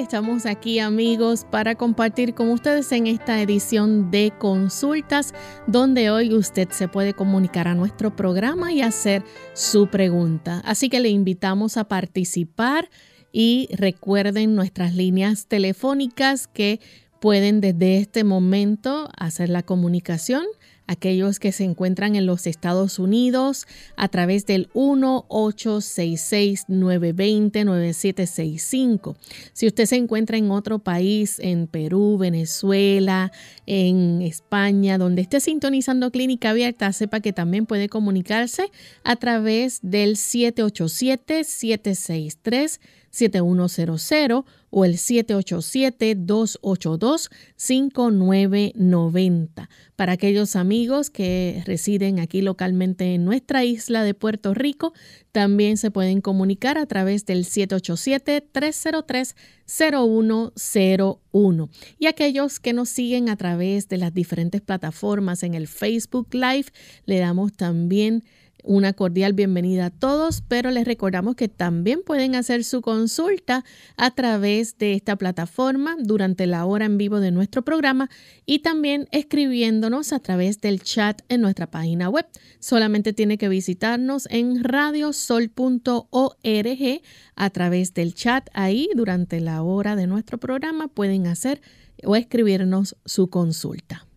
Estamos aquí amigos para compartir con ustedes en esta edición de consultas donde hoy usted se puede comunicar a nuestro programa y hacer su pregunta. Así que le invitamos a participar y recuerden nuestras líneas telefónicas que pueden desde este momento hacer la comunicación aquellos que se encuentran en los Estados Unidos a través del 1-866-920-9765. Si usted se encuentra en otro país, en Perú, Venezuela, en España, donde esté sintonizando Clínica Abierta, sepa que también puede comunicarse a través del 787 763 7100 o el 787-282-5990. Para aquellos amigos que residen aquí localmente en nuestra isla de Puerto Rico, también se pueden comunicar a través del 787-303-0101. Y aquellos que nos siguen a través de las diferentes plataformas en el Facebook Live, le damos también una cordial bienvenida a todos, pero les recordamos que también pueden hacer su consulta a través de esta plataforma durante la hora en vivo de nuestro programa y también escribiéndonos a través del chat en nuestra página web. Solamente tiene que visitarnos en radiosol.org a través del chat. Ahí durante la hora de nuestro programa pueden hacer o escribirnos su consulta.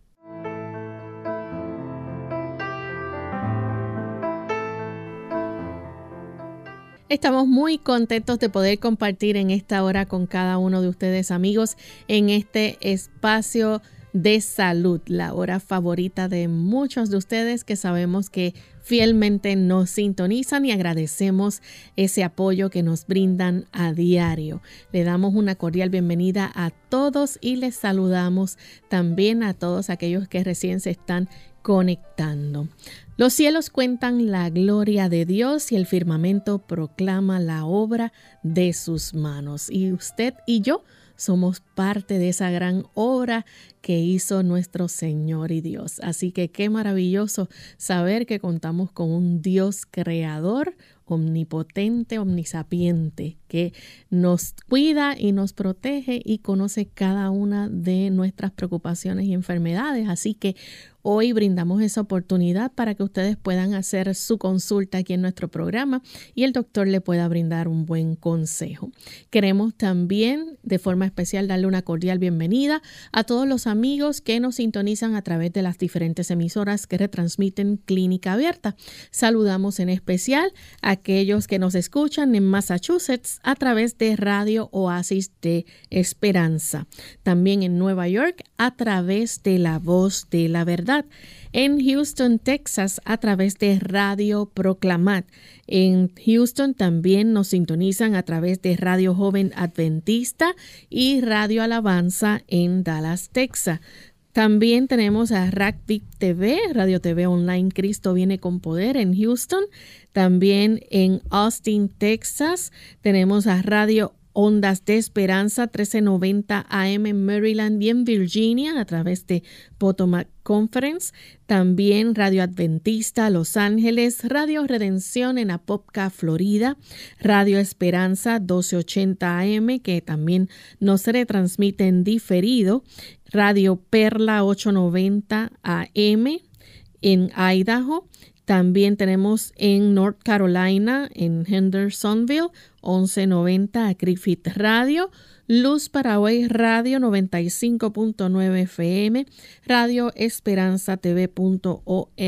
Estamos muy contentos de poder compartir en esta hora con cada uno de ustedes amigos en este espacio de salud, la hora favorita de muchos de ustedes que sabemos que fielmente nos sintonizan y agradecemos ese apoyo que nos brindan a diario. Le damos una cordial bienvenida a todos y les saludamos también a todos aquellos que recién se están conectando. Los cielos cuentan la gloria de Dios y el firmamento proclama la obra de sus manos. Y usted y yo somos parte de esa gran obra que hizo nuestro Señor y Dios. Así que qué maravilloso saber que contamos con un Dios creador, omnipotente, omnisapiente, que nos cuida y nos protege y conoce cada una de nuestras preocupaciones y enfermedades. Así que Hoy brindamos esa oportunidad para que ustedes puedan hacer su consulta aquí en nuestro programa y el doctor le pueda brindar un buen consejo. Queremos también de forma especial darle una cordial bienvenida a todos los amigos que nos sintonizan a través de las diferentes emisoras que retransmiten Clínica Abierta. Saludamos en especial a aquellos que nos escuchan en Massachusetts a través de Radio Oasis de Esperanza. También en Nueva York a través de La Voz de la Verdad en Houston, Texas, a través de Radio Proclamat. En Houston también nos sintonizan a través de Radio Joven Adventista y Radio Alabanza en Dallas, Texas. También tenemos a Rackvik TV, Radio TV Online Cristo viene con poder en Houston. También en Austin, Texas, tenemos a Radio Ondas de Esperanza 1390 AM en Maryland y en Virginia a través de Potomac Conference. También Radio Adventista Los Ángeles, Radio Redención en Apopka, Florida, Radio Esperanza 1280 AM que también nos retransmite en diferido, Radio Perla 890 AM en Idaho también tenemos en North Carolina, en Hendersonville, 1190 a Griffith Radio, Luz Paraguay Radio 95.9 FM, Radio Esperanza TV.org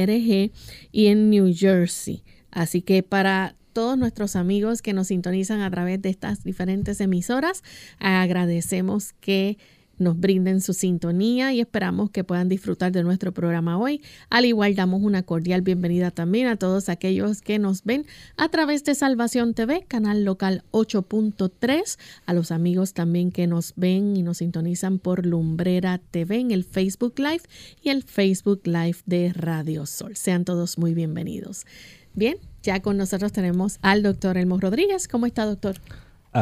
y en New Jersey. Así que para todos nuestros amigos que nos sintonizan a través de estas diferentes emisoras, agradecemos que nos brinden su sintonía y esperamos que puedan disfrutar de nuestro programa hoy. Al igual damos una cordial bienvenida también a todos aquellos que nos ven a través de Salvación TV, canal local 8.3, a los amigos también que nos ven y nos sintonizan por Lumbrera TV en el Facebook Live y el Facebook Live de Radio Sol. Sean todos muy bienvenidos. Bien, ya con nosotros tenemos al doctor Elmo Rodríguez. ¿Cómo está, doctor?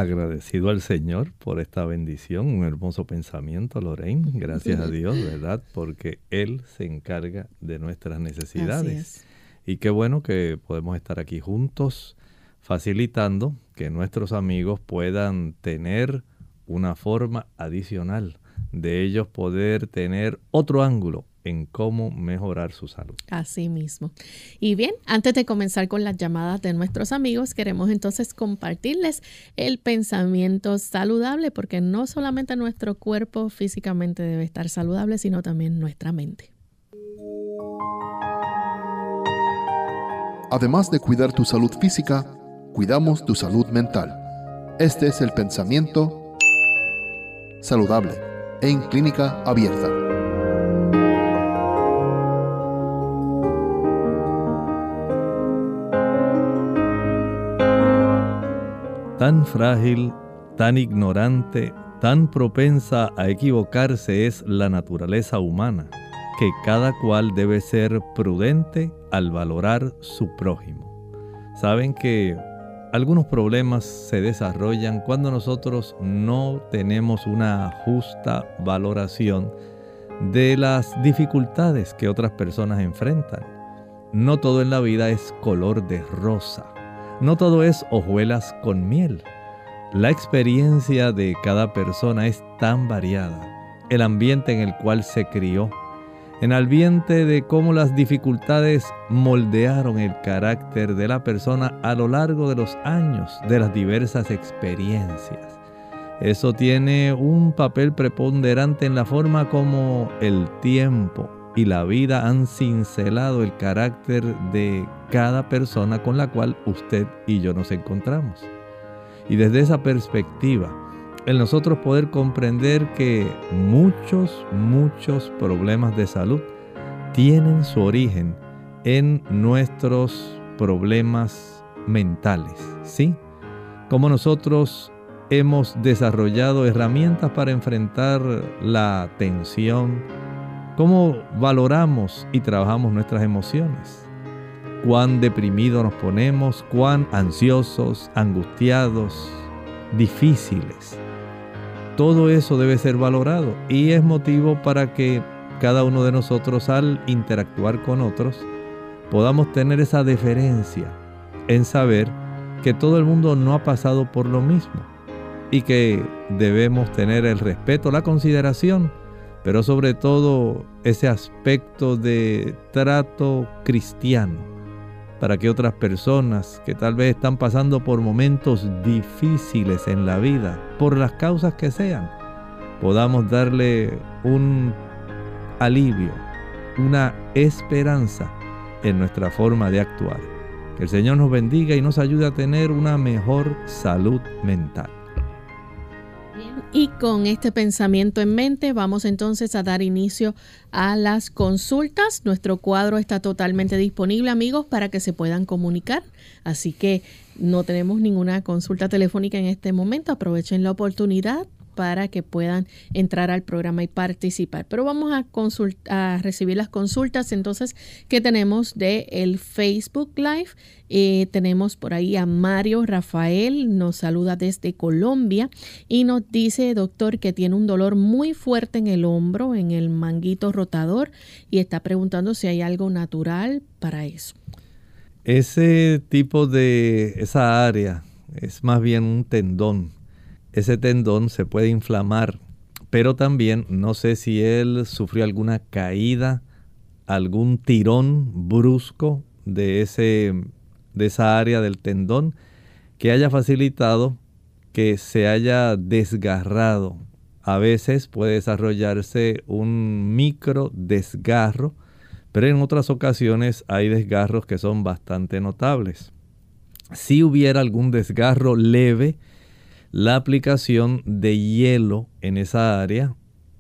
Agradecido al Señor por esta bendición, un hermoso pensamiento, Lorraine. Gracias a Dios, ¿verdad? Porque Él se encarga de nuestras necesidades. Y qué bueno que podemos estar aquí juntos, facilitando que nuestros amigos puedan tener una forma adicional de ellos poder tener otro ángulo en cómo mejorar su salud. Así mismo. Y bien, antes de comenzar con las llamadas de nuestros amigos, queremos entonces compartirles el pensamiento saludable, porque no solamente nuestro cuerpo físicamente debe estar saludable, sino también nuestra mente. Además de cuidar tu salud física, cuidamos tu salud mental. Este es el pensamiento saludable en clínica abierta. Tan frágil, tan ignorante, tan propensa a equivocarse es la naturaleza humana, que cada cual debe ser prudente al valorar su prójimo. Saben que algunos problemas se desarrollan cuando nosotros no tenemos una justa valoración de las dificultades que otras personas enfrentan. No todo en la vida es color de rosa. No todo es hojuelas con miel. La experiencia de cada persona es tan variada. El ambiente en el cual se crió, en el ambiente de cómo las dificultades moldearon el carácter de la persona a lo largo de los años, de las diversas experiencias. Eso tiene un papel preponderante en la forma como el tiempo y la vida han cincelado el carácter de cada persona con la cual usted y yo nos encontramos. Y desde esa perspectiva, el nosotros poder comprender que muchos, muchos problemas de salud tienen su origen en nuestros problemas mentales, ¿sí? Como nosotros hemos desarrollado herramientas para enfrentar la tensión, cómo valoramos y trabajamos nuestras emociones cuán deprimidos nos ponemos, cuán ansiosos, angustiados, difíciles. Todo eso debe ser valorado y es motivo para que cada uno de nosotros al interactuar con otros podamos tener esa deferencia en saber que todo el mundo no ha pasado por lo mismo y que debemos tener el respeto, la consideración, pero sobre todo ese aspecto de trato cristiano para que otras personas que tal vez están pasando por momentos difíciles en la vida, por las causas que sean, podamos darle un alivio, una esperanza en nuestra forma de actuar. Que el Señor nos bendiga y nos ayude a tener una mejor salud mental. Y con este pensamiento en mente vamos entonces a dar inicio a las consultas. Nuestro cuadro está totalmente disponible amigos para que se puedan comunicar. Así que no tenemos ninguna consulta telefónica en este momento. Aprovechen la oportunidad para que puedan entrar al programa y participar. Pero vamos a, a recibir las consultas entonces que tenemos de el Facebook Live. Eh, tenemos por ahí a Mario Rafael, nos saluda desde Colombia y nos dice, doctor, que tiene un dolor muy fuerte en el hombro, en el manguito rotador y está preguntando si hay algo natural para eso. Ese tipo de, esa área es más bien un tendón ese tendón se puede inflamar, pero también no sé si él sufrió alguna caída, algún tirón brusco de, ese, de esa área del tendón que haya facilitado que se haya desgarrado. A veces puede desarrollarse un micro desgarro, pero en otras ocasiones hay desgarros que son bastante notables. Si hubiera algún desgarro leve, la aplicación de hielo en esa área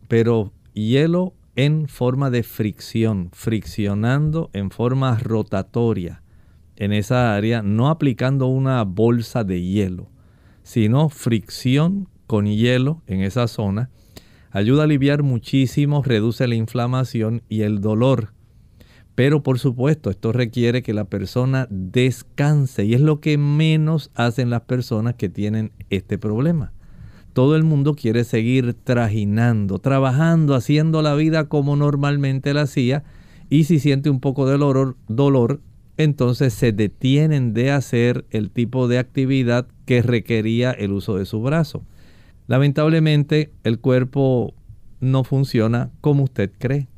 pero hielo en forma de fricción, friccionando en forma rotatoria en esa área, no aplicando una bolsa de hielo, sino fricción con hielo en esa zona, ayuda a aliviar muchísimo, reduce la inflamación y el dolor. Pero por supuesto, esto requiere que la persona descanse y es lo que menos hacen las personas que tienen este problema. Todo el mundo quiere seguir trajinando, trabajando, haciendo la vida como normalmente la hacía. Y si siente un poco de dolor, dolor, entonces se detienen de hacer el tipo de actividad que requería el uso de su brazo. Lamentablemente el cuerpo no funciona como usted cree.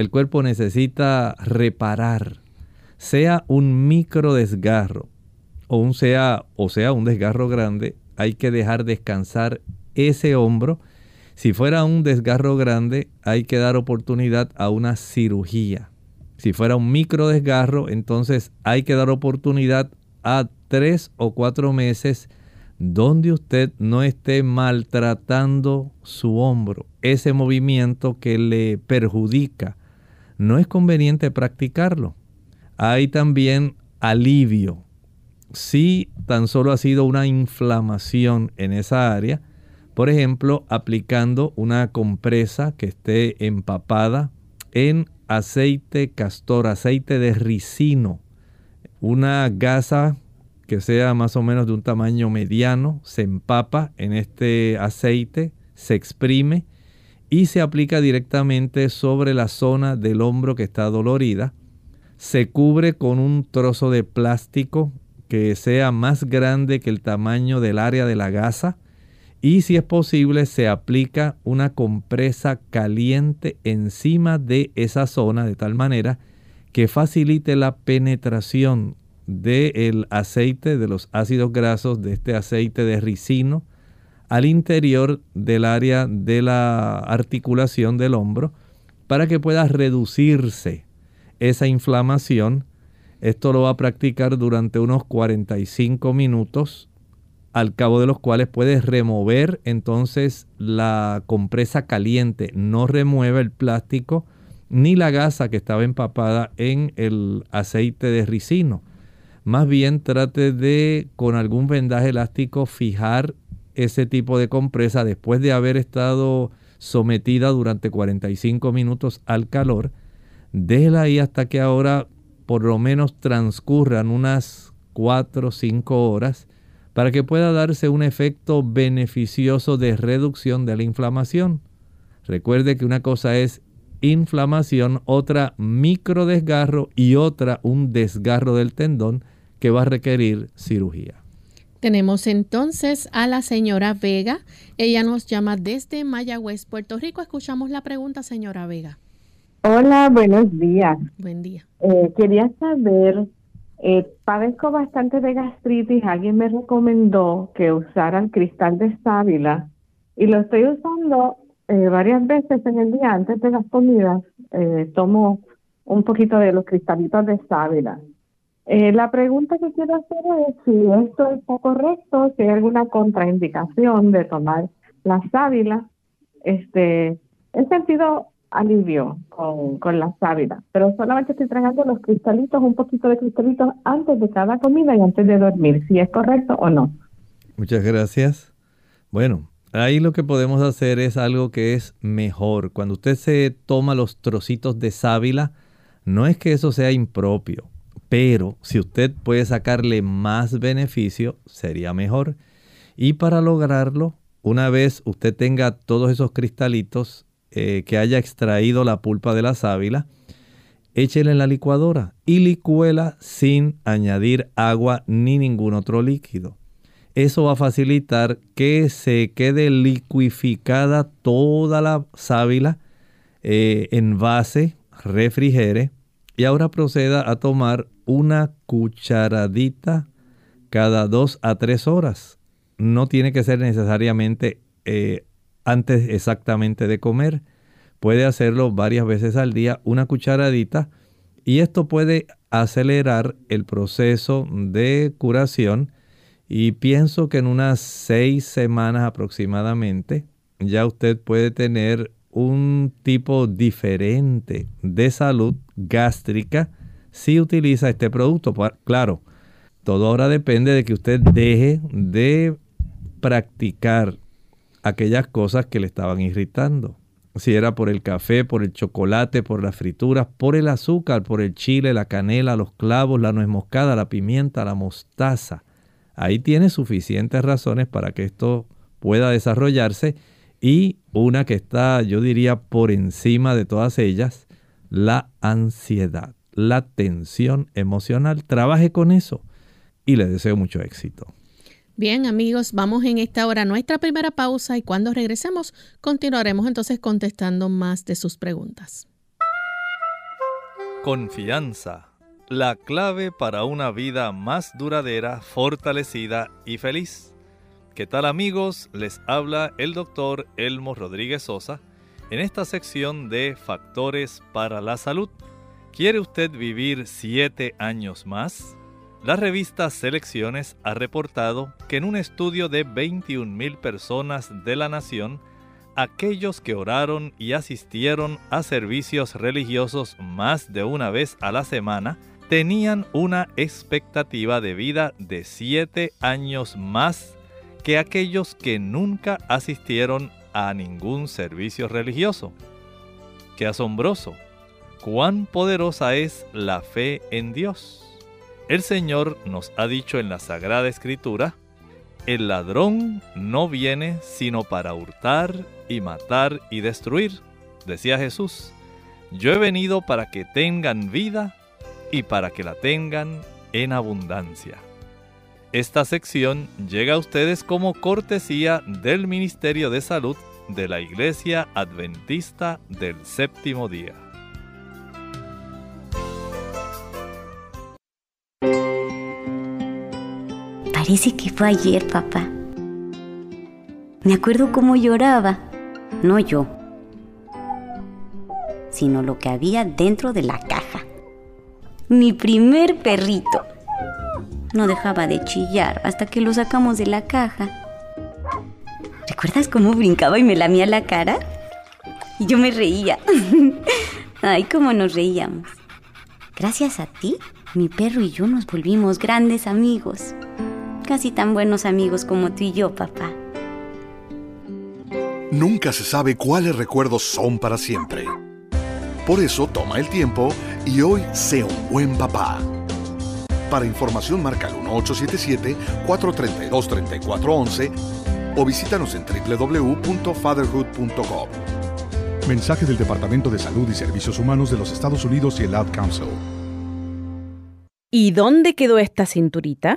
El cuerpo necesita reparar, sea un micro desgarro o, un sea, o sea un desgarro grande, hay que dejar descansar ese hombro. Si fuera un desgarro grande, hay que dar oportunidad a una cirugía. Si fuera un micro desgarro, entonces hay que dar oportunidad a tres o cuatro meses donde usted no esté maltratando su hombro, ese movimiento que le perjudica. No es conveniente practicarlo. Hay también alivio si tan solo ha sido una inflamación en esa área, por ejemplo, aplicando una compresa que esté empapada en aceite castor, aceite de ricino, una gasa que sea más o menos de un tamaño mediano, se empapa en este aceite, se exprime y se aplica directamente sobre la zona del hombro que está dolorida. Se cubre con un trozo de plástico que sea más grande que el tamaño del área de la gasa y si es posible se aplica una compresa caliente encima de esa zona de tal manera que facilite la penetración del aceite, de los ácidos grasos de este aceite de ricino al interior del área de la articulación del hombro para que pueda reducirse esa inflamación esto lo va a practicar durante unos 45 minutos, al cabo de los cuales puedes remover entonces la compresa caliente. No remueve el plástico ni la gasa que estaba empapada en el aceite de ricino. Más bien trate de con algún vendaje elástico fijar ese tipo de compresa después de haber estado sometida durante 45 minutos al calor. Déjela ahí hasta que ahora por lo menos transcurran unas 4 o 5 horas para que pueda darse un efecto beneficioso de reducción de la inflamación. Recuerde que una cosa es inflamación, otra micro desgarro y otra un desgarro del tendón que va a requerir cirugía. Tenemos entonces a la señora Vega. Ella nos llama desde Mayagüez, Puerto Rico. Escuchamos la pregunta, señora Vega. Hola, buenos días. Buen día. Eh, quería saber, eh, padezco bastante de gastritis. Alguien me recomendó que usara el cristal de sábila y lo estoy usando eh, varias veces en el día antes de las comidas. Eh, tomo un poquito de los cristalitos de sábila. La pregunta que quiero hacer es si esto está correcto, si hay alguna contraindicación de tomar la sábila. Este, en sentido alivio con, con la sábila, pero solamente estoy tragando los cristalitos, un poquito de cristalitos antes de cada comida y antes de dormir, si es correcto o no. Muchas gracias. Bueno, ahí lo que podemos hacer es algo que es mejor. Cuando usted se toma los trocitos de sábila, no es que eso sea impropio, pero si usted puede sacarle más beneficio, sería mejor. Y para lograrlo, una vez usted tenga todos esos cristalitos eh, que haya extraído la pulpa de la sábila, échela en la licuadora y licuela sin añadir agua ni ningún otro líquido. Eso va a facilitar que se quede liquificada toda la sábila eh, en base, refrigere y ahora proceda a tomar una cucharadita cada dos a tres horas. No tiene que ser necesariamente eh, antes exactamente de comer. Puede hacerlo varias veces al día, una cucharadita, y esto puede acelerar el proceso de curación. Y pienso que en unas seis semanas aproximadamente ya usted puede tener un tipo diferente de salud gástrica si utiliza este producto. Claro, todo ahora depende de que usted deje de practicar aquellas cosas que le estaban irritando. Si era por el café, por el chocolate, por las frituras, por el azúcar, por el chile, la canela, los clavos, la nuez moscada, la pimienta, la mostaza. Ahí tiene suficientes razones para que esto pueda desarrollarse y una que está, yo diría, por encima de todas ellas, la ansiedad, la tensión emocional. Trabaje con eso y le deseo mucho éxito. Bien amigos, vamos en esta hora a nuestra primera pausa y cuando regresemos continuaremos entonces contestando más de sus preguntas. Confianza, la clave para una vida más duradera, fortalecida y feliz. ¿Qué tal amigos? Les habla el doctor Elmo Rodríguez Sosa en esta sección de Factores para la Salud. ¿Quiere usted vivir siete años más? La revista Selecciones ha reportado que en un estudio de 21.000 personas de la nación, aquellos que oraron y asistieron a servicios religiosos más de una vez a la semana tenían una expectativa de vida de 7 años más que aquellos que nunca asistieron a ningún servicio religioso. ¡Qué asombroso! ¡Cuán poderosa es la fe en Dios! El Señor nos ha dicho en la Sagrada Escritura, el ladrón no viene sino para hurtar y matar y destruir, decía Jesús. Yo he venido para que tengan vida y para que la tengan en abundancia. Esta sección llega a ustedes como cortesía del Ministerio de Salud de la Iglesia Adventista del Séptimo Día. Parece que fue ayer, papá. Me acuerdo cómo lloraba. No yo, sino lo que había dentro de la caja. Mi primer perrito. No dejaba de chillar hasta que lo sacamos de la caja. ¿Recuerdas cómo brincaba y me lamía la cara? Y yo me reía. Ay, cómo nos reíamos. Gracias a ti, mi perro y yo nos volvimos grandes amigos casi tan buenos amigos como tú y yo, papá. Nunca se sabe cuáles recuerdos son para siempre. Por eso toma el tiempo y hoy sea un buen papá. Para información marca el 1877-432-3411 o visítanos en www.fatherhood.com. Mensaje del Departamento de Salud y Servicios Humanos de los Estados Unidos y el Ad Council. ¿Y dónde quedó esta cinturita?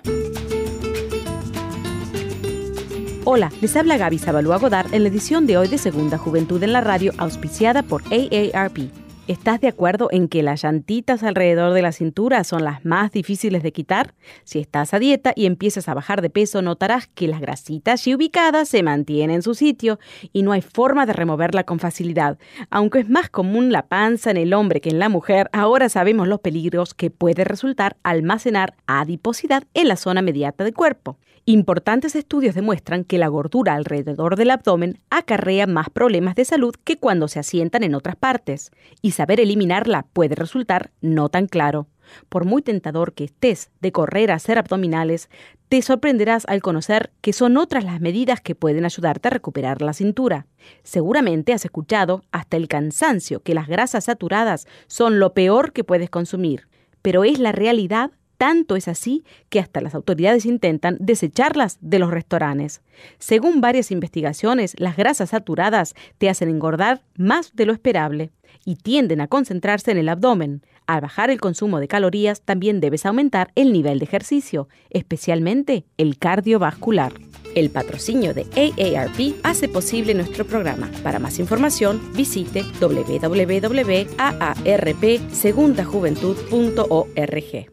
Hola, les habla Gaby Zabalúa Godard en la edición de hoy de Segunda Juventud en la Radio, auspiciada por AARP. ¿Estás de acuerdo en que las llantitas alrededor de la cintura son las más difíciles de quitar? Si estás a dieta y empiezas a bajar de peso, notarás que las grasitas allí ubicadas se mantienen en su sitio y no hay forma de removerla con facilidad. Aunque es más común la panza en el hombre que en la mujer, ahora sabemos los peligros que puede resultar almacenar adiposidad en la zona mediata del cuerpo. Importantes estudios demuestran que la gordura alrededor del abdomen acarrea más problemas de salud que cuando se asientan en otras partes, y saber eliminarla puede resultar no tan claro. Por muy tentador que estés de correr a hacer abdominales, te sorprenderás al conocer que son otras las medidas que pueden ayudarte a recuperar la cintura. Seguramente has escuchado hasta el cansancio que las grasas saturadas son lo peor que puedes consumir, pero es la realidad tanto es así que hasta las autoridades intentan desecharlas de los restaurantes. Según varias investigaciones, las grasas saturadas te hacen engordar más de lo esperable y tienden a concentrarse en el abdomen. Al bajar el consumo de calorías también debes aumentar el nivel de ejercicio, especialmente el cardiovascular. El patrocinio de AARP hace posible nuestro programa. Para más información, visite www.aarpsegundajuventud.org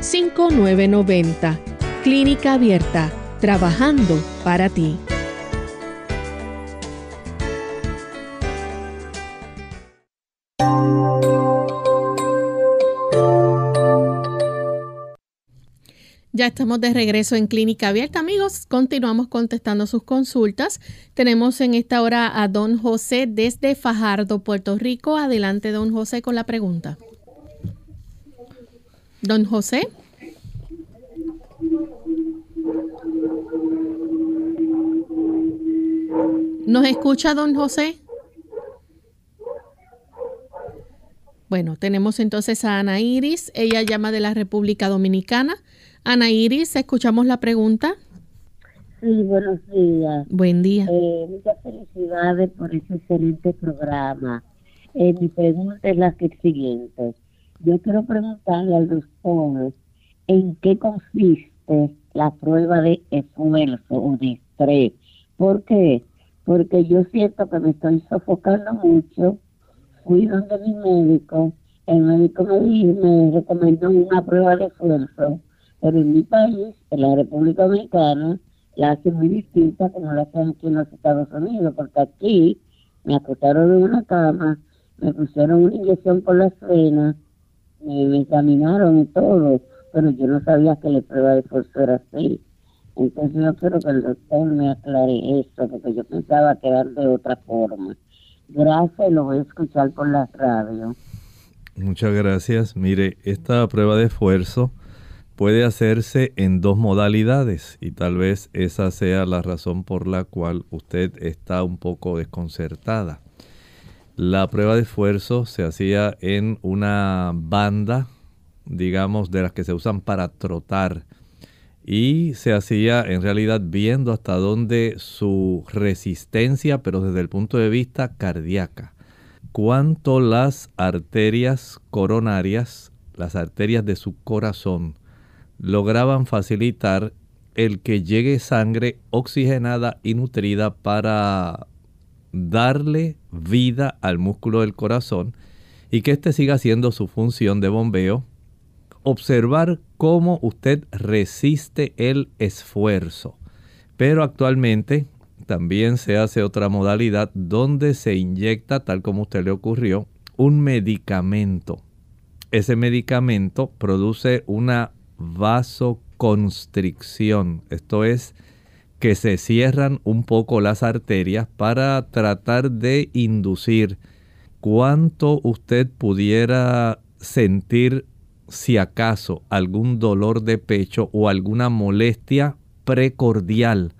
787-282-5990. Clínica Abierta, trabajando para ti. Ya estamos de regreso en Clínica Abierta, amigos. Continuamos contestando sus consultas. Tenemos en esta hora a don José desde Fajardo, Puerto Rico. Adelante, don José, con la pregunta. Don José. ¿Nos escucha, don José? Bueno, tenemos entonces a Ana Iris. Ella llama de la República Dominicana. Ana Iris, escuchamos la pregunta. Sí, buenos días. Buen día. Eh, muchas felicidades por ese excelente programa. Eh, mi pregunta es la siguiente. Yo quiero preguntarle al doctor en qué consiste la prueba de esfuerzo o de estrés. ¿Por qué? Porque yo siento que me estoy sofocando mucho. Fui donde mi médico, el médico me, me recomendó una prueba de esfuerzo pero en mi país, en la República Dominicana, la hacen muy distinta como la hacen aquí en los Estados Unidos, porque aquí me acostaron en una cama, me pusieron una inyección por las venas, me, examinaron y todo, pero yo no sabía que la prueba de esfuerzo era así. Entonces yo quiero que el doctor me aclare eso, porque yo pensaba que era de otra forma. Gracias, lo voy a escuchar por la radio. Muchas gracias. Mire, esta prueba de esfuerzo puede hacerse en dos modalidades y tal vez esa sea la razón por la cual usted está un poco desconcertada. La prueba de esfuerzo se hacía en una banda, digamos, de las que se usan para trotar. Y se hacía en realidad viendo hasta dónde su resistencia, pero desde el punto de vista cardíaca, cuánto las arterias coronarias, las arterias de su corazón, lograban facilitar el que llegue sangre oxigenada y nutrida para darle vida al músculo del corazón y que éste siga haciendo su función de bombeo. Observar cómo usted resiste el esfuerzo. Pero actualmente también se hace otra modalidad donde se inyecta, tal como a usted le ocurrió, un medicamento. Ese medicamento produce una vasoconstricción. Esto es que se cierran un poco las arterias para tratar de inducir cuánto usted pudiera sentir si acaso algún dolor de pecho o alguna molestia precordial,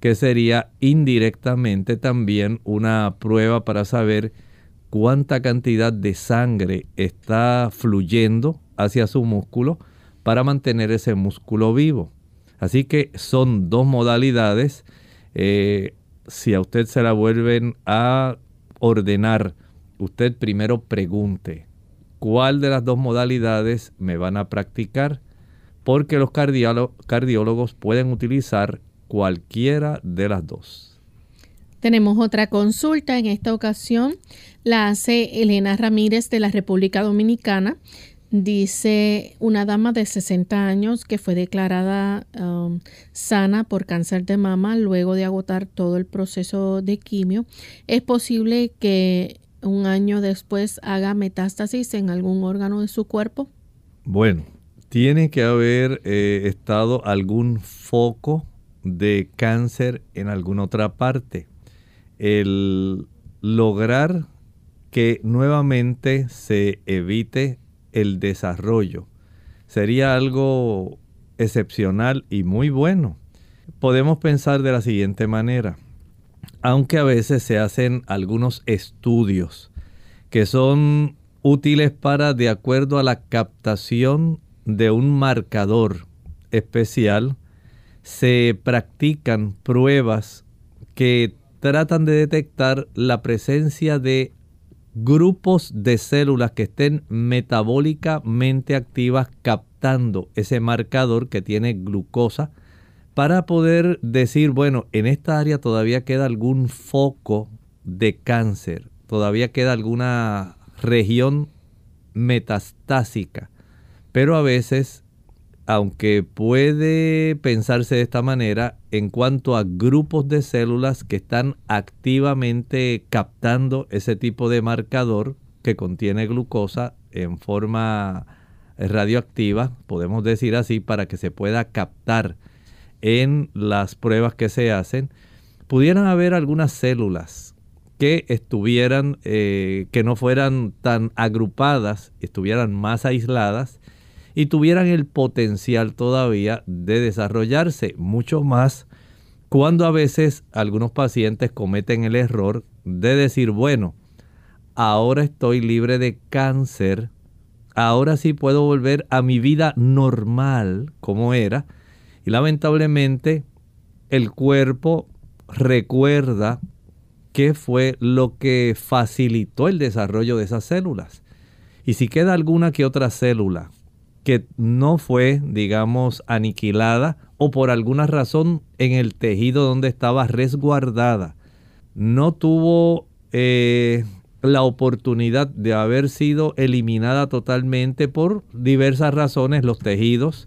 que sería indirectamente también una prueba para saber cuánta cantidad de sangre está fluyendo hacia su músculo para mantener ese músculo vivo. Así que son dos modalidades. Eh, si a usted se la vuelven a ordenar, usted primero pregunte cuál de las dos modalidades me van a practicar, porque los cardiólogos pueden utilizar cualquiera de las dos. Tenemos otra consulta, en esta ocasión la hace Elena Ramírez de la República Dominicana. Dice una dama de 60 años que fue declarada um, sana por cáncer de mama luego de agotar todo el proceso de quimio. ¿Es posible que un año después haga metástasis en algún órgano de su cuerpo? Bueno, tiene que haber eh, estado algún foco de cáncer en alguna otra parte. El lograr que nuevamente se evite el desarrollo. Sería algo excepcional y muy bueno. Podemos pensar de la siguiente manera. Aunque a veces se hacen algunos estudios que son útiles para, de acuerdo a la captación de un marcador especial, se practican pruebas que tratan de detectar la presencia de grupos de células que estén metabólicamente activas captando ese marcador que tiene glucosa para poder decir, bueno, en esta área todavía queda algún foco de cáncer. Todavía queda alguna región metastásica, pero a veces, aunque puede pensarse de esta manera, en cuanto a grupos de células que están activamente captando ese tipo de marcador que contiene glucosa en forma radioactiva, podemos decir así, para que se pueda captar en las pruebas que se hacen, pudieran haber algunas células que estuvieran, eh, que no fueran tan agrupadas, estuvieran más aisladas y tuvieran el potencial todavía de desarrollarse mucho más cuando a veces algunos pacientes cometen el error de decir, bueno, ahora estoy libre de cáncer, ahora sí puedo volver a mi vida normal como era, y lamentablemente el cuerpo recuerda qué fue lo que facilitó el desarrollo de esas células. Y si queda alguna que otra célula que no fue, digamos, aniquilada o por alguna razón en el tejido donde estaba resguardada, no tuvo eh, la oportunidad de haber sido eliminada totalmente por diversas razones, los tejidos.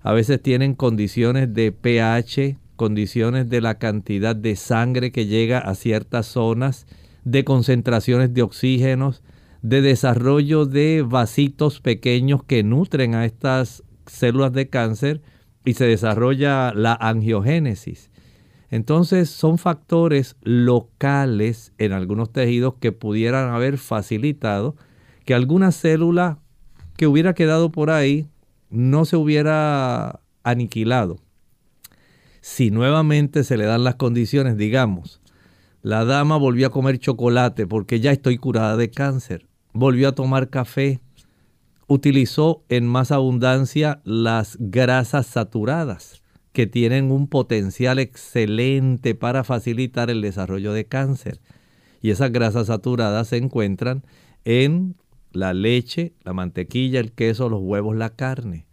A veces tienen condiciones de pH, condiciones de la cantidad de sangre que llega a ciertas zonas, de concentraciones de oxígenos, de desarrollo de vasitos pequeños que nutren a estas células de cáncer y se desarrolla la angiogénesis. Entonces son factores locales en algunos tejidos que pudieran haber facilitado que alguna célula que hubiera quedado por ahí no se hubiera aniquilado si nuevamente se le dan las condiciones, digamos, la dama volvió a comer chocolate porque ya estoy curada de cáncer, volvió a tomar café, utilizó en más abundancia las grasas saturadas que tienen un potencial excelente para facilitar el desarrollo de cáncer. Y esas grasas saturadas se encuentran en la leche, la mantequilla, el queso, los huevos, la carne.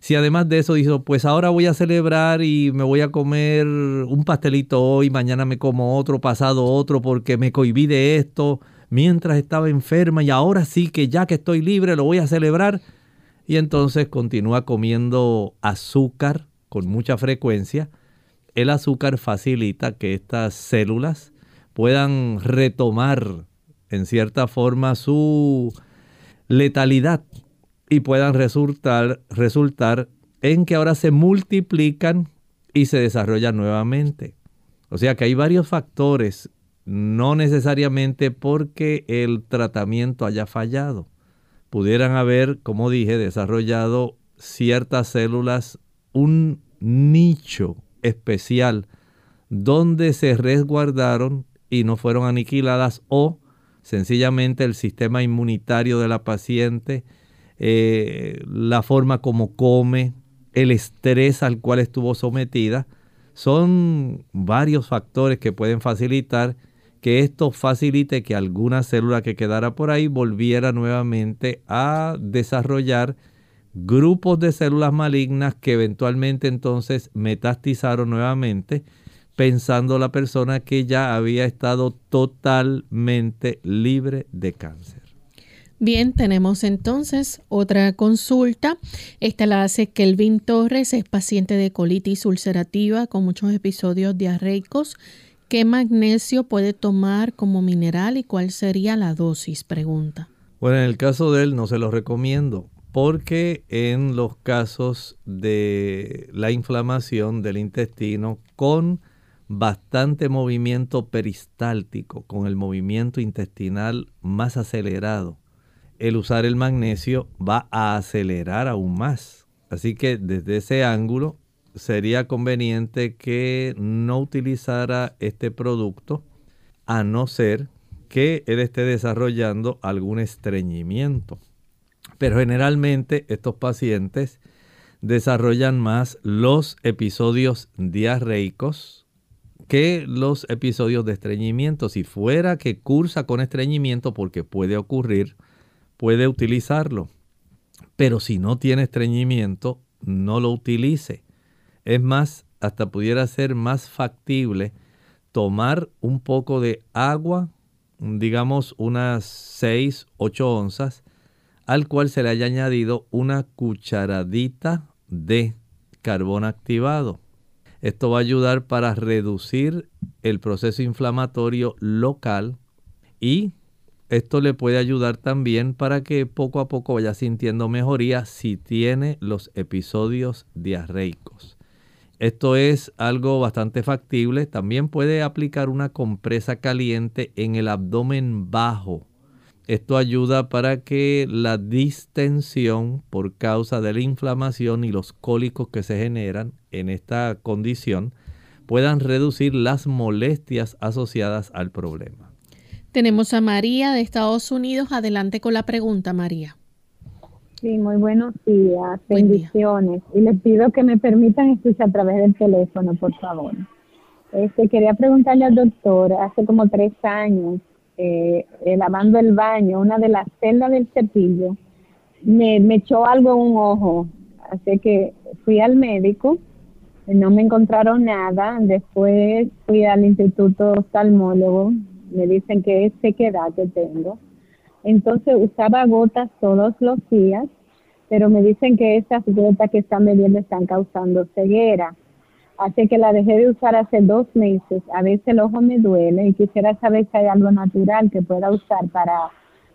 Si además de eso dijo, pues ahora voy a celebrar y me voy a comer un pastelito hoy, mañana me como otro, pasado otro, porque me cohibí de esto mientras estaba enferma y ahora sí que ya que estoy libre lo voy a celebrar. Y entonces continúa comiendo azúcar con mucha frecuencia. El azúcar facilita que estas células puedan retomar en cierta forma su letalidad y puedan resultar, resultar en que ahora se multiplican y se desarrollan nuevamente. O sea que hay varios factores, no necesariamente porque el tratamiento haya fallado. Pudieran haber, como dije, desarrollado ciertas células, un nicho especial donde se resguardaron y no fueron aniquiladas o sencillamente el sistema inmunitario de la paciente eh, la forma como come, el estrés al cual estuvo sometida, son varios factores que pueden facilitar que esto facilite que alguna célula que quedara por ahí volviera nuevamente a desarrollar grupos de células malignas que eventualmente entonces metastizaron nuevamente, pensando la persona que ya había estado totalmente libre de cáncer. Bien, tenemos entonces otra consulta. Esta la hace Kelvin Torres, es paciente de colitis ulcerativa con muchos episodios diarreicos. ¿Qué magnesio puede tomar como mineral y cuál sería la dosis? Pregunta. Bueno, en el caso de él no se lo recomiendo porque en los casos de la inflamación del intestino con bastante movimiento peristáltico, con el movimiento intestinal más acelerado, el usar el magnesio va a acelerar aún más. Así que desde ese ángulo sería conveniente que no utilizara este producto a no ser que él esté desarrollando algún estreñimiento. Pero generalmente estos pacientes desarrollan más los episodios diarreicos que los episodios de estreñimiento. Si fuera que cursa con estreñimiento, porque puede ocurrir, puede utilizarlo. Pero si no tiene estreñimiento, no lo utilice. Es más, hasta pudiera ser más factible tomar un poco de agua digamos unas 6, 8 onzas, al cual se le haya añadido una cucharadita de carbón activado. Esto va a ayudar para reducir el proceso inflamatorio local y esto le puede ayudar también para que poco a poco vaya sintiendo mejoría si tiene los episodios diarreicos. Esto es algo bastante factible. También puede aplicar una compresa caliente en el abdomen bajo. Esto ayuda para que la distensión por causa de la inflamación y los cólicos que se generan en esta condición puedan reducir las molestias asociadas al problema. Tenemos a María de Estados Unidos. Adelante con la pregunta, María. Sí, muy buenos días. Bendiciones. Y les pido que me permitan escuchar a través del teléfono, por favor. Este, quería preguntarle al doctor, hace como tres años, eh, eh, lavando el baño, una de las celdas del cepillo, me, me echó algo en un ojo. Así que fui al médico, no me encontraron nada. Después fui al instituto oftalmólogo, me dicen que es sequedad que tengo. Entonces usaba gotas todos los días, pero me dicen que esas gotas que están bebiendo están causando ceguera. Así que la dejé de usar hace dos meses. A veces el ojo me duele y quisiera saber si hay algo natural que pueda usar para,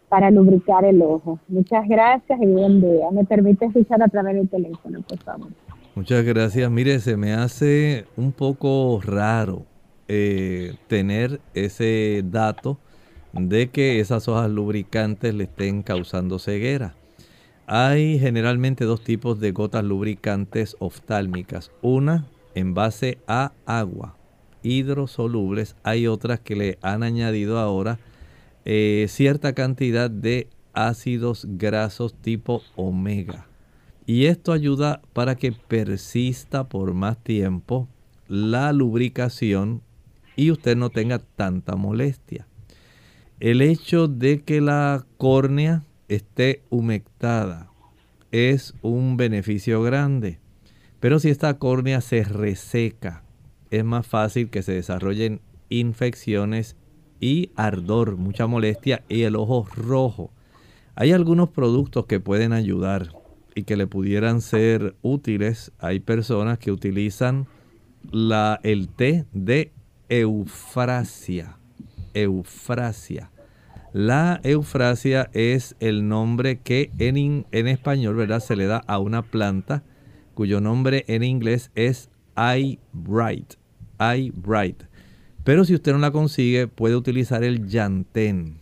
para lubricar el ojo. Muchas gracias y buen día. Me permite escuchar a través del teléfono, por favor. Muchas gracias. Mire, se me hace un poco raro eh, tener ese dato de que esas hojas lubricantes le estén causando ceguera. Hay generalmente dos tipos de gotas lubricantes oftálmicas. Una en base a agua, hidrosolubles. Hay otras que le han añadido ahora eh, cierta cantidad de ácidos grasos tipo omega. Y esto ayuda para que persista por más tiempo la lubricación y usted no tenga tanta molestia. El hecho de que la córnea esté humectada es un beneficio grande. Pero si esta córnea se reseca, es más fácil que se desarrollen infecciones y ardor, mucha molestia y el ojo rojo. Hay algunos productos que pueden ayudar y que le pudieran ser útiles. Hay personas que utilizan la, el té de eufrasia. Eufrasia. La eufrasia es el nombre que en, en, español ¿verdad? se le da a una planta cuyo nombre en inglés es eye bright. Eye bright. Pero si usted no la consigue, puede utilizar el llantén.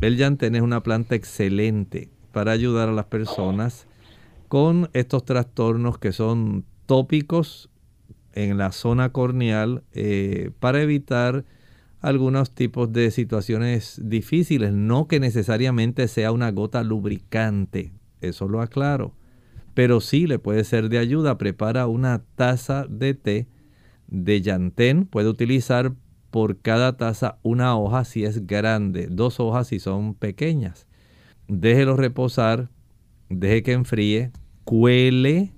El llantén es una planta excelente para ayudar a las personas con estos trastornos que son tópicos en la zona corneal eh, para evitar algunos tipos de situaciones difíciles. No que necesariamente sea una gota lubricante, eso lo aclaro. Pero sí le puede ser de ayuda. Prepara una taza de té de llantén. Puede utilizar por cada taza una hoja si es grande, dos hojas si son pequeñas. Déjelo reposar, deje que enfríe, cuele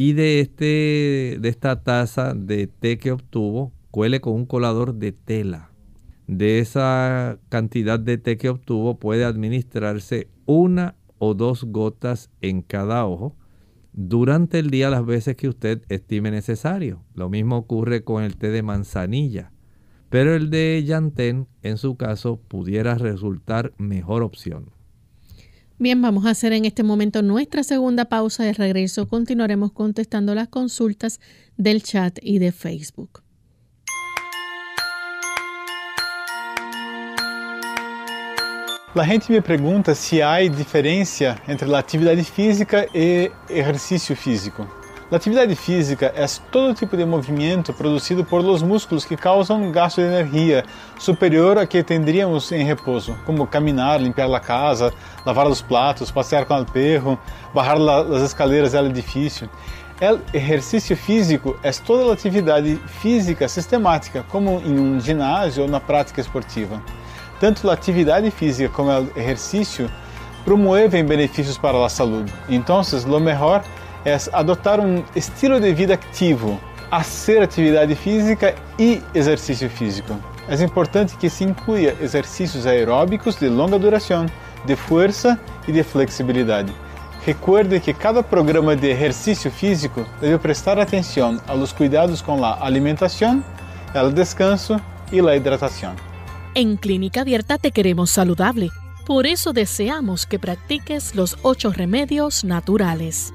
y de, este, de esta taza de té que obtuvo, cuele con un colador de tela. De esa cantidad de té que obtuvo puede administrarse una o dos gotas en cada ojo durante el día las veces que usted estime necesario. Lo mismo ocurre con el té de manzanilla. Pero el de llantén, en su caso, pudiera resultar mejor opción. Bien, vamos a hacer en este momento nuestra segunda pausa de regreso. Continuaremos contestando las consultas del chat y de Facebook. La gente me pregunta si hay diferencia entre la actividad física y ejercicio físico. La atividade física é todo tipo de movimento produzido por los músculos que causam gasto de energia superior a que tendríamos em repouso, como caminhar, limpar a casa, lavar os pratos, passear com o perro, barrar as escaleras do edifício. O exercício físico é toda a atividade física sistemática, como em um ginásio ou na prática esportiva. Tanto a atividade física como o exercício promovem benefícios para a saúde. Então, o melhor é adotar um estilo de vida ativo, fazer atividade física e exercício físico. Es importante que se incluya ejercicios aeróbicos de longa duración, de fuerza y de flexibilidad. Recuerde que cada programa de ejercicio físico debe prestar atención a los cuidados con la alimentación, el descanso y la hidratación. En Clínica Abierta te queremos saludable. Por eso deseamos que practiques los ocho remedios naturales.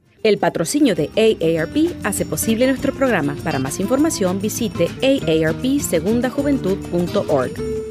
El patrocinio de AARP hace posible nuestro programa. Para más información visite aarpsegundajuventud.org.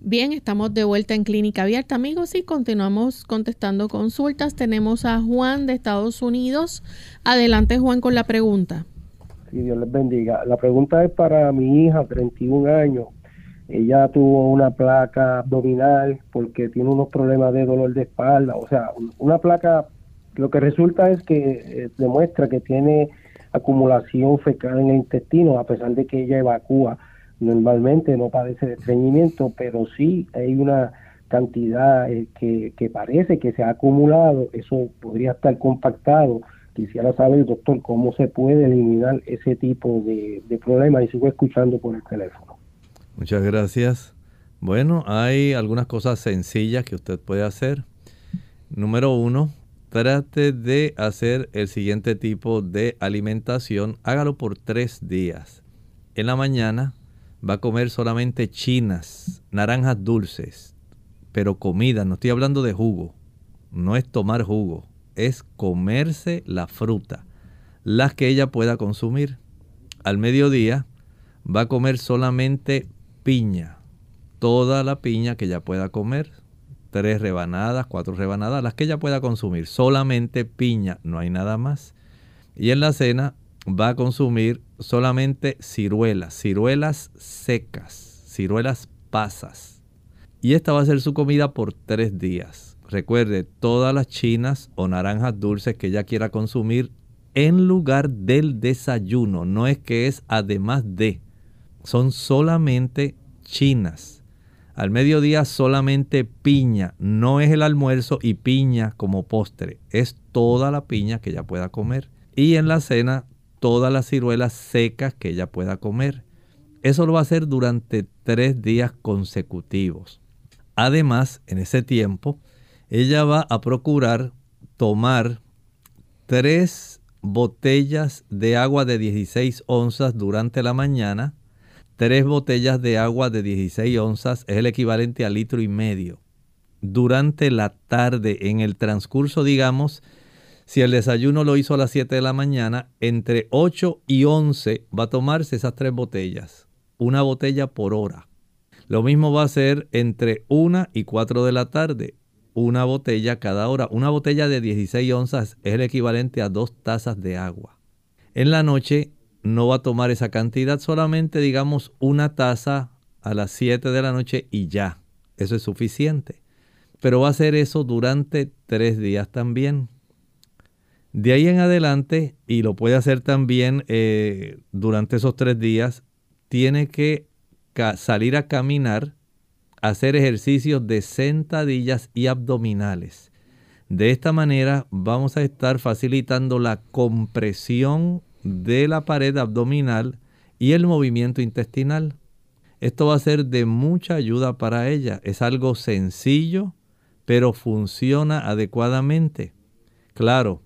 Bien, estamos de vuelta en Clínica Abierta, amigos, y continuamos contestando consultas. Tenemos a Juan de Estados Unidos. Adelante, Juan, con la pregunta. Sí, Dios les bendiga. La pregunta es para mi hija, 31 años. Ella tuvo una placa abdominal porque tiene unos problemas de dolor de espalda. O sea, una placa, lo que resulta es que eh, demuestra que tiene acumulación fecal en el intestino, a pesar de que ella evacúa normalmente no padece de estreñimiento, pero sí hay una cantidad eh, que, que, parece que se ha acumulado, eso podría estar compactado. Quisiera saber, doctor, cómo se puede eliminar ese tipo de, de problemas y sigo escuchando por el teléfono. Muchas gracias. Bueno, hay algunas cosas sencillas que usted puede hacer. Número uno, trate de hacer el siguiente tipo de alimentación. Hágalo por tres días. En la mañana, va a comer solamente chinas, naranjas dulces, pero comida, no estoy hablando de jugo, no es tomar jugo, es comerse la fruta, las que ella pueda consumir. Al mediodía va a comer solamente piña, toda la piña que ella pueda comer, tres rebanadas, cuatro rebanadas, las que ella pueda consumir, solamente piña, no hay nada más. Y en la cena va a consumir solamente ciruelas, ciruelas secas, ciruelas pasas. Y esta va a ser su comida por tres días. Recuerde, todas las chinas o naranjas dulces que ella quiera consumir en lugar del desayuno. No es que es además de. Son solamente chinas. Al mediodía solamente piña. No es el almuerzo y piña como postre. Es toda la piña que ella pueda comer. Y en la cena todas las ciruelas secas que ella pueda comer. Eso lo va a hacer durante tres días consecutivos. Además, en ese tiempo, ella va a procurar tomar tres botellas de agua de 16 onzas durante la mañana. Tres botellas de agua de 16 onzas es el equivalente a litro y medio. Durante la tarde, en el transcurso, digamos, si el desayuno lo hizo a las 7 de la mañana, entre 8 y 11 va a tomarse esas tres botellas, una botella por hora. Lo mismo va a ser entre 1 y 4 de la tarde, una botella cada hora. Una botella de 16 onzas es el equivalente a dos tazas de agua. En la noche no va a tomar esa cantidad, solamente digamos una taza a las 7 de la noche y ya. Eso es suficiente. Pero va a hacer eso durante tres días también. De ahí en adelante, y lo puede hacer también eh, durante esos tres días, tiene que salir a caminar, hacer ejercicios de sentadillas y abdominales. De esta manera vamos a estar facilitando la compresión de la pared abdominal y el movimiento intestinal. Esto va a ser de mucha ayuda para ella. Es algo sencillo, pero funciona adecuadamente. Claro,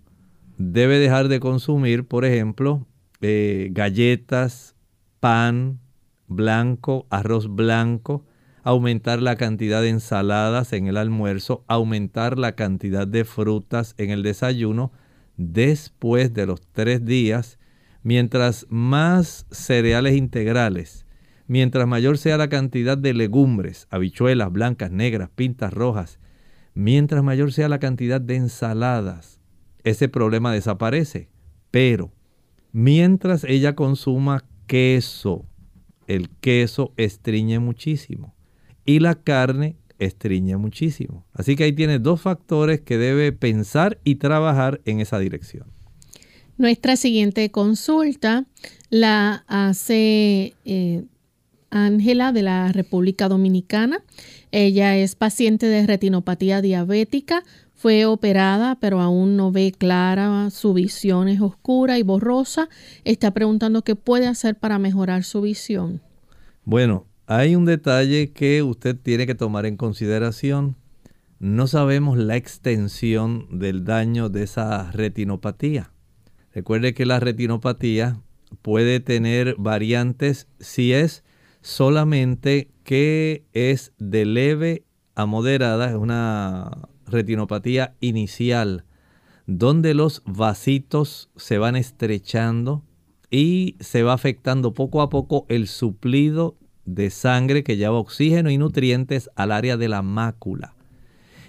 debe dejar de consumir, por ejemplo, eh, galletas, pan blanco, arroz blanco, aumentar la cantidad de ensaladas en el almuerzo, aumentar la cantidad de frutas en el desayuno después de los tres días, mientras más cereales integrales, mientras mayor sea la cantidad de legumbres, habichuelas blancas, negras, pintas rojas, mientras mayor sea la cantidad de ensaladas, ese problema desaparece. Pero mientras ella consuma queso, el queso estriñe muchísimo y la carne estriñe muchísimo. Así que ahí tiene dos factores que debe pensar y trabajar en esa dirección. Nuestra siguiente consulta la hace eh, Ángela de la República Dominicana. Ella es paciente de retinopatía diabética fue operada, pero aún no ve clara, su visión es oscura y borrosa. Está preguntando qué puede hacer para mejorar su visión. Bueno, hay un detalle que usted tiene que tomar en consideración. No sabemos la extensión del daño de esa retinopatía. Recuerde que la retinopatía puede tener variantes si es solamente que es de leve a moderada, es una retinopatía inicial, donde los vasitos se van estrechando y se va afectando poco a poco el suplido de sangre que lleva oxígeno y nutrientes al área de la mácula.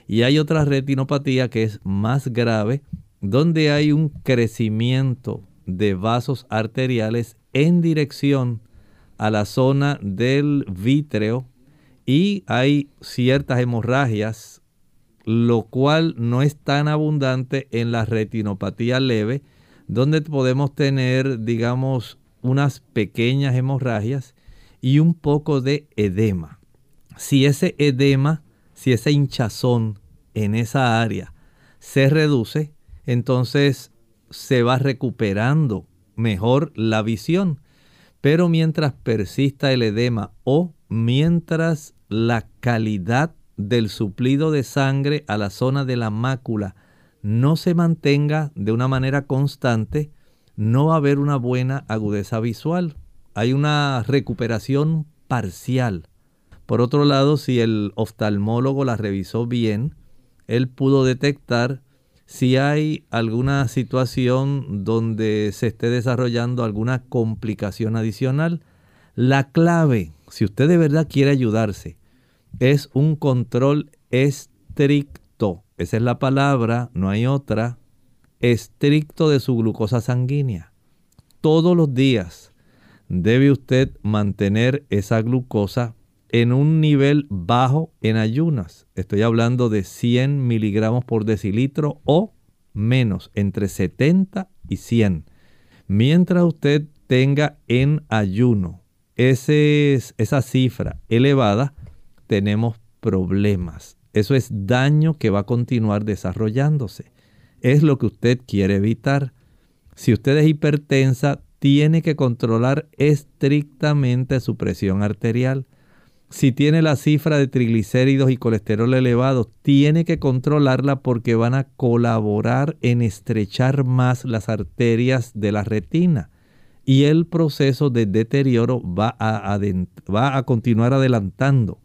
Y hay otra retinopatía que es más grave, donde hay un crecimiento de vasos arteriales en dirección a la zona del vítreo y hay ciertas hemorragias lo cual no es tan abundante en la retinopatía leve, donde podemos tener, digamos, unas pequeñas hemorragias y un poco de edema. Si ese edema, si ese hinchazón en esa área se reduce, entonces se va recuperando mejor la visión. Pero mientras persista el edema o mientras la calidad del suplido de sangre a la zona de la mácula no se mantenga de una manera constante, no va a haber una buena agudeza visual. Hay una recuperación parcial. Por otro lado, si el oftalmólogo la revisó bien, él pudo detectar si hay alguna situación donde se esté desarrollando alguna complicación adicional. La clave, si usted de verdad quiere ayudarse, es un control estricto. Esa es la palabra, no hay otra. Estricto de su glucosa sanguínea. Todos los días debe usted mantener esa glucosa en un nivel bajo en ayunas. Estoy hablando de 100 miligramos por decilitro o menos, entre 70 y 100. Mientras usted tenga en ayuno ese, esa cifra elevada, tenemos problemas. Eso es daño que va a continuar desarrollándose. Es lo que usted quiere evitar. Si usted es hipertensa, tiene que controlar estrictamente su presión arterial. Si tiene la cifra de triglicéridos y colesterol elevados, tiene que controlarla porque van a colaborar en estrechar más las arterias de la retina. Y el proceso de deterioro va a, va a continuar adelantando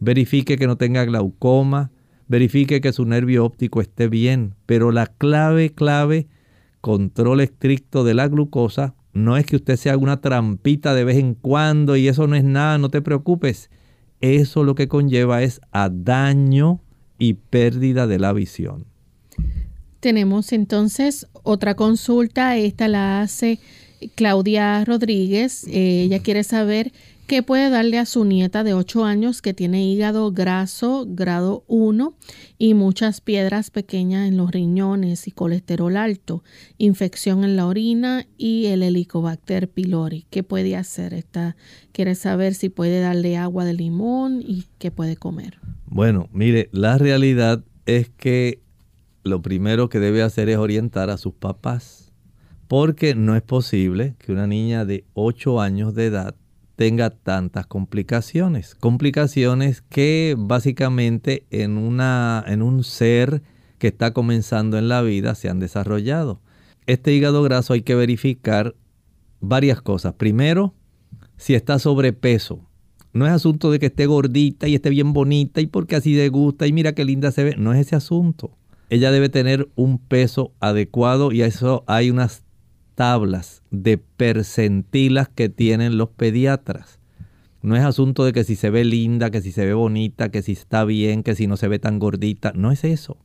verifique que no tenga glaucoma, verifique que su nervio óptico esté bien, pero la clave, clave, control estricto de la glucosa, no es que usted se haga una trampita de vez en cuando y eso no es nada, no te preocupes. eso lo que conlleva es a daño y pérdida de la visión. Tenemos entonces otra consulta, esta la hace Claudia Rodríguez, eh, ella quiere saber qué puede darle a su nieta de 8 años que tiene hígado graso grado 1 y muchas piedras pequeñas en los riñones y colesterol alto, infección en la orina y el Helicobacter pylori. ¿Qué puede hacer? Esta quiere saber si puede darle agua de limón y qué puede comer. Bueno, mire, la realidad es que lo primero que debe hacer es orientar a sus papás, porque no es posible que una niña de 8 años de edad tenga tantas complicaciones, complicaciones que básicamente en, una, en un ser que está comenzando en la vida se han desarrollado. Este hígado graso hay que verificar varias cosas. Primero, si está sobrepeso. No es asunto de que esté gordita y esté bien bonita y porque así le gusta y mira qué linda se ve. No es ese asunto ella debe tener un peso adecuado y a eso hay unas tablas de percentilas que tienen los pediatras. No es asunto de que si se ve linda, que si se ve bonita, que si está bien, que si no se ve tan gordita. No es eso.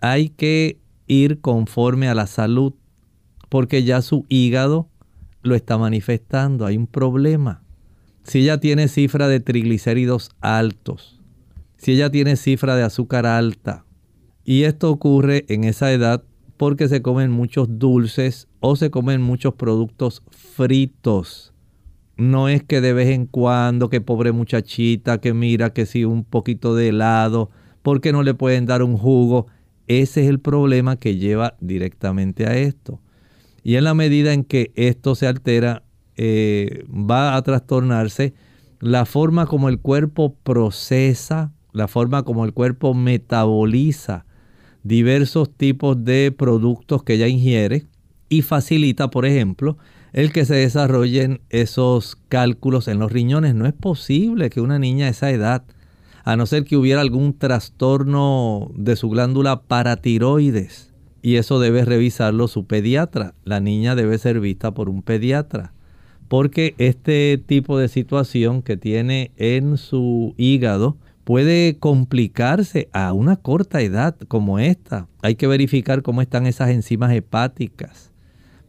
Hay que ir conforme a la salud porque ya su hígado lo está manifestando. Hay un problema. Si ella tiene cifra de triglicéridos altos, si ella tiene cifra de azúcar alta, y esto ocurre en esa edad porque se comen muchos dulces o se comen muchos productos fritos. No es que de vez en cuando, que pobre muchachita, que mira que si un poquito de helado, porque no le pueden dar un jugo. Ese es el problema que lleva directamente a esto. Y en la medida en que esto se altera, eh, va a trastornarse la forma como el cuerpo procesa, la forma como el cuerpo metaboliza diversos tipos de productos que ella ingiere y facilita, por ejemplo, el que se desarrollen esos cálculos en los riñones. No es posible que una niña a esa edad, a no ser que hubiera algún trastorno de su glándula paratiroides, y eso debe revisarlo su pediatra. La niña debe ser vista por un pediatra, porque este tipo de situación que tiene en su hígado, puede complicarse a una corta edad como esta. Hay que verificar cómo están esas enzimas hepáticas,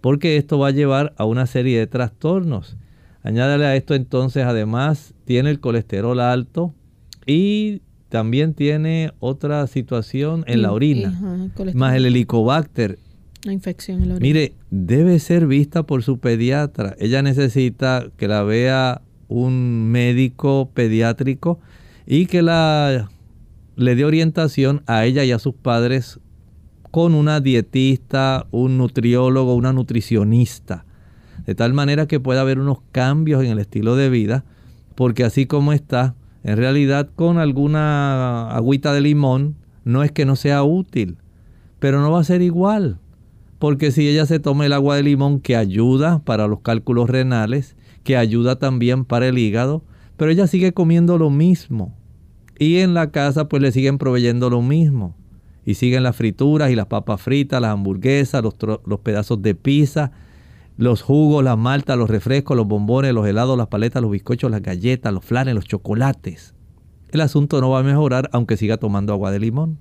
porque esto va a llevar a una serie de trastornos. Añádale a esto entonces, además, tiene el colesterol alto y también tiene otra situación en la orina, más el helicobacter. La infección en la orina. Mire, debe ser vista por su pediatra. Ella necesita que la vea un médico pediátrico y que la, le dé orientación a ella y a sus padres con una dietista, un nutriólogo, una nutricionista, de tal manera que pueda haber unos cambios en el estilo de vida, porque así como está, en realidad con alguna agüita de limón, no es que no sea útil, pero no va a ser igual, porque si ella se toma el agua de limón que ayuda para los cálculos renales, que ayuda también para el hígado, pero ella sigue comiendo lo mismo. Y en la casa pues le siguen proveyendo lo mismo. Y siguen las frituras y las papas fritas, las hamburguesas, los, los pedazos de pizza, los jugos, las maltas, los refrescos, los bombones, los helados, las paletas, los bizcochos, las galletas, los flanes, los chocolates. El asunto no va a mejorar aunque siga tomando agua de limón.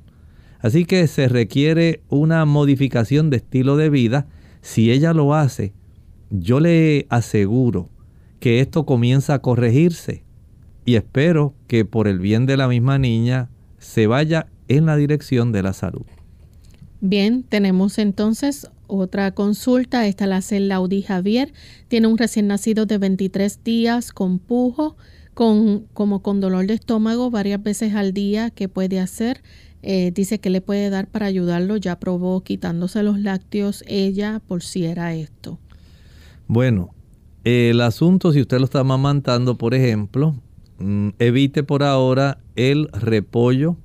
Así que se requiere una modificación de estilo de vida. Si ella lo hace, yo le aseguro que esto comienza a corregirse y espero que por el bien de la misma niña se vaya en la dirección de la salud. Bien, tenemos entonces otra consulta. Esta la hace Laudi Javier. Tiene un recién nacido de 23 días con pujo, con, como con dolor de estómago varias veces al día. ¿Qué puede hacer? Eh, dice que le puede dar para ayudarlo. Ya probó quitándose los lácteos ella por si era esto. Bueno, el asunto, si usted lo está amamantando, por ejemplo, mm, evite por ahora el repollo,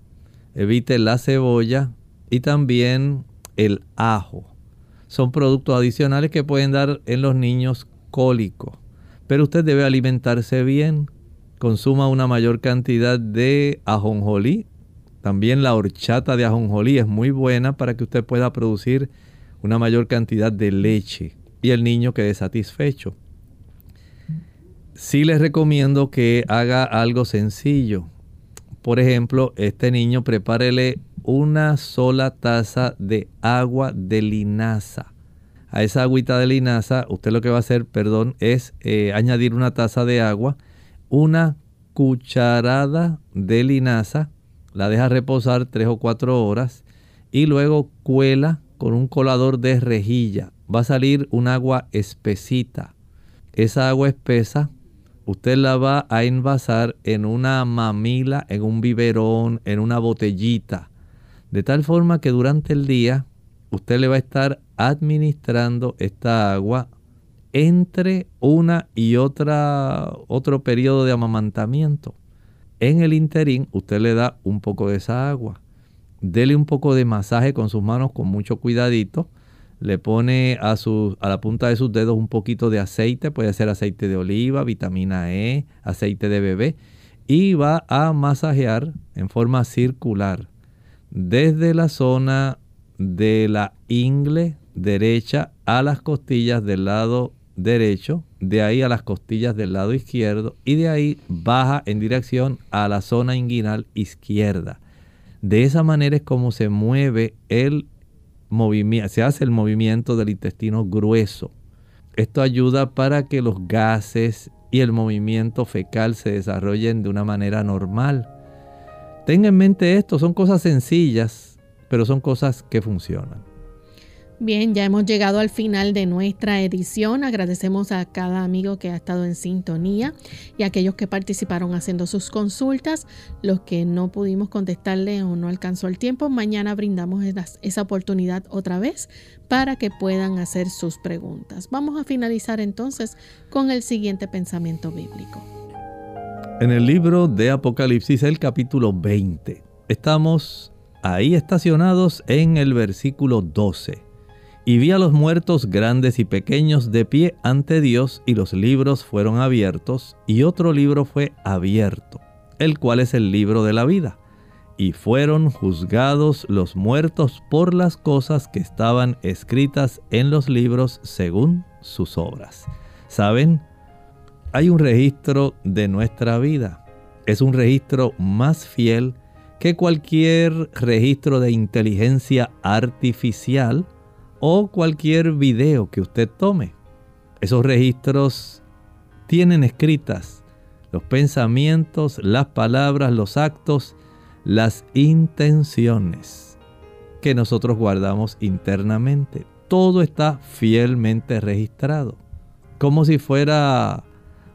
evite la cebolla y también el ajo. Son productos adicionales que pueden dar en los niños cólicos. Pero usted debe alimentarse bien. Consuma una mayor cantidad de ajonjolí. También la horchata de ajonjolí es muy buena para que usted pueda producir una mayor cantidad de leche y el niño quede satisfecho. Sí les recomiendo que haga algo sencillo. Por ejemplo, este niño prepárele una sola taza de agua de linaza. A esa agüita de linaza, usted lo que va a hacer, perdón, es eh, añadir una taza de agua, una cucharada de linaza, la deja reposar tres o cuatro horas y luego cuela con un colador de rejilla. Va a salir un agua espesita. Esa agua espesa usted la va a envasar en una mamila, en un biberón, en una botellita. De tal forma que durante el día usted le va a estar administrando esta agua entre una y otra otro periodo de amamantamiento. En el interín usted le da un poco de esa agua. Dele un poco de masaje con sus manos con mucho cuidadito. Le pone a, su, a la punta de sus dedos un poquito de aceite, puede ser aceite de oliva, vitamina E, aceite de bebé, y va a masajear en forma circular desde la zona de la ingle derecha a las costillas del lado derecho, de ahí a las costillas del lado izquierdo y de ahí baja en dirección a la zona inguinal izquierda. De esa manera es como se mueve el se hace el movimiento del intestino grueso. Esto ayuda para que los gases y el movimiento fecal se desarrollen de una manera normal. Tenga en mente esto, son cosas sencillas, pero son cosas que funcionan. Bien, ya hemos llegado al final de nuestra edición. Agradecemos a cada amigo que ha estado en sintonía y a aquellos que participaron haciendo sus consultas. Los que no pudimos contestarle o no alcanzó el tiempo, mañana brindamos esa oportunidad otra vez para que puedan hacer sus preguntas. Vamos a finalizar entonces con el siguiente pensamiento bíblico. En el libro de Apocalipsis, el capítulo 20, estamos ahí estacionados en el versículo 12 y vi a los muertos grandes y pequeños de pie ante Dios, y los libros fueron abiertos, y otro libro fue abierto, el cual es el libro de la vida. Y fueron juzgados los muertos por las cosas que estaban escritas en los libros según sus obras. ¿Saben? Hay un registro de nuestra vida. Es un registro más fiel que cualquier registro de inteligencia artificial o cualquier video que usted tome. Esos registros tienen escritas los pensamientos, las palabras, los actos, las intenciones que nosotros guardamos internamente. Todo está fielmente registrado, como si fuera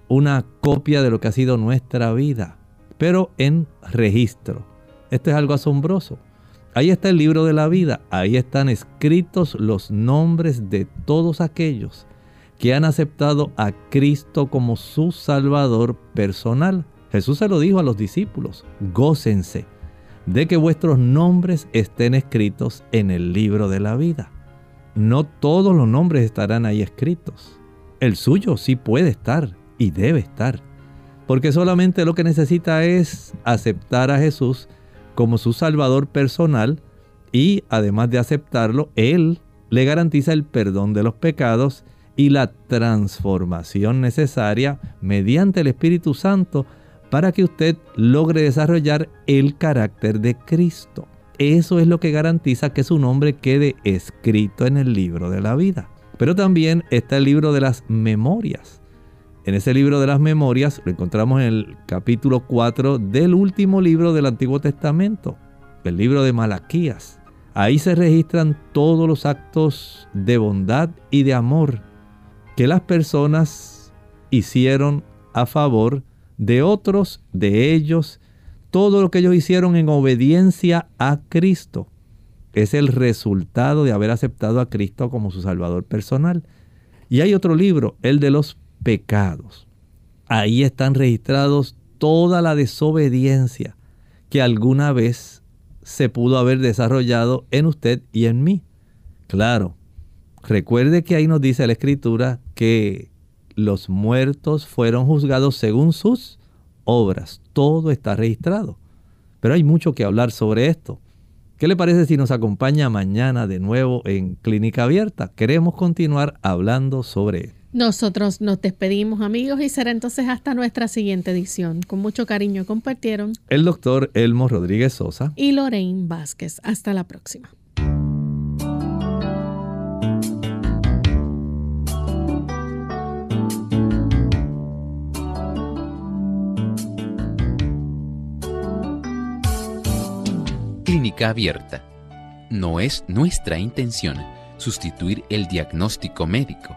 una copia de lo que ha sido nuestra vida, pero en registro. Esto es algo asombroso. Ahí está el libro de la vida, ahí están escritos los nombres de todos aquellos que han aceptado a Cristo como su Salvador personal. Jesús se lo dijo a los discípulos, gócense de que vuestros nombres estén escritos en el libro de la vida. No todos los nombres estarán ahí escritos. El suyo sí puede estar y debe estar, porque solamente lo que necesita es aceptar a Jesús como su Salvador personal y además de aceptarlo, Él le garantiza el perdón de los pecados y la transformación necesaria mediante el Espíritu Santo para que usted logre desarrollar el carácter de Cristo. Eso es lo que garantiza que su nombre quede escrito en el libro de la vida. Pero también está el libro de las memorias. En ese libro de las memorias lo encontramos en el capítulo 4 del último libro del Antiguo Testamento, el libro de Malaquías. Ahí se registran todos los actos de bondad y de amor que las personas hicieron a favor de otros, de ellos, todo lo que ellos hicieron en obediencia a Cristo. Es el resultado de haber aceptado a Cristo como su Salvador personal. Y hay otro libro, el de los pecados. Ahí están registrados toda la desobediencia que alguna vez se pudo haber desarrollado en usted y en mí. Claro, recuerde que ahí nos dice la escritura que los muertos fueron juzgados según sus obras. Todo está registrado. Pero hay mucho que hablar sobre esto. ¿Qué le parece si nos acompaña mañana de nuevo en Clínica Abierta? Queremos continuar hablando sobre esto. Nosotros nos despedimos amigos y será entonces hasta nuestra siguiente edición. Con mucho cariño compartieron el doctor Elmo Rodríguez Sosa y Lorraine Vázquez. Hasta la próxima. Clínica abierta. No es nuestra intención sustituir el diagnóstico médico.